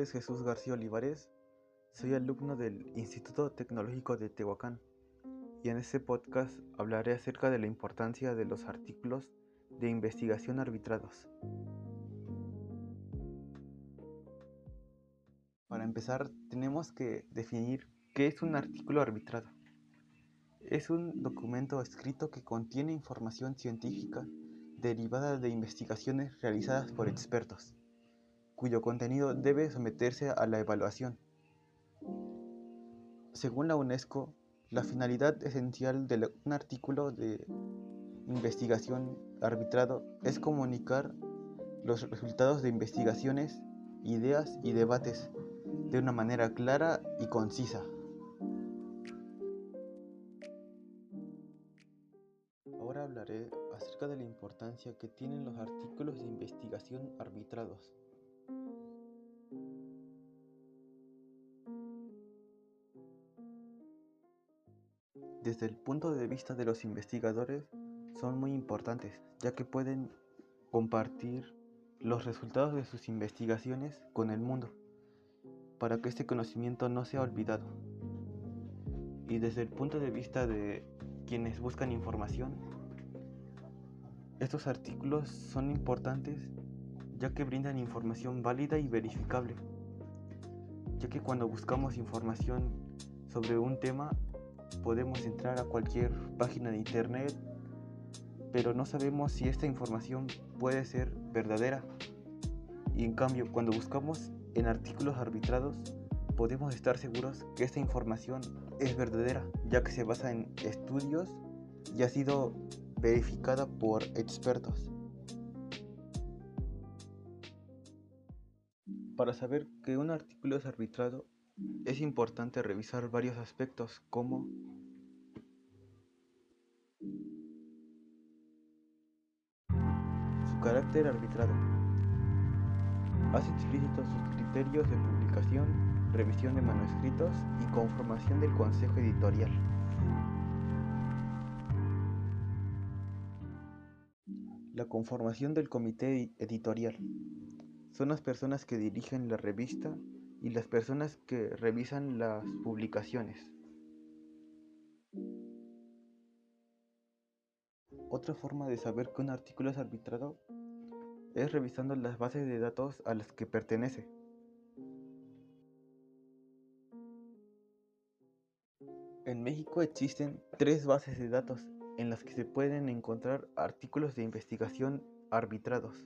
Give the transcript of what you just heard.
es Jesús García Olivares, soy alumno del Instituto Tecnológico de Tehuacán y en este podcast hablaré acerca de la importancia de los artículos de investigación arbitrados. Para empezar, tenemos que definir qué es un artículo arbitrado. Es un documento escrito que contiene información científica derivada de investigaciones realizadas por expertos, cuyo contenido debe someterse a la evaluación. Según la UNESCO, la finalidad esencial de un artículo de investigación arbitrado es comunicar los resultados de investigaciones, ideas y debates de una manera clara y concisa. Ahora hablaré acerca de la importancia que tienen los artículos de investigación arbitrados. Desde el punto de vista de los investigadores, son muy importantes, ya que pueden compartir los resultados de sus investigaciones con el mundo, para que este conocimiento no sea olvidado. Y desde el punto de vista de quienes buscan información, estos artículos son importantes ya que brindan información válida y verificable, ya que cuando buscamos información sobre un tema podemos entrar a cualquier página de internet, pero no sabemos si esta información puede ser verdadera. Y en cambio, cuando buscamos en artículos arbitrados, podemos estar seguros que esta información es verdadera, ya que se basa en estudios y ha sido verificada por expertos. Para saber que un artículo es arbitrado, es importante revisar varios aspectos como su carácter arbitrado. Hace explícitos sus criterios de publicación, revisión de manuscritos y conformación del consejo editorial. La conformación del comité editorial. Son las personas que dirigen la revista y las personas que revisan las publicaciones. Otra forma de saber que un artículo es arbitrado es revisando las bases de datos a las que pertenece. En México existen tres bases de datos en las que se pueden encontrar artículos de investigación arbitrados.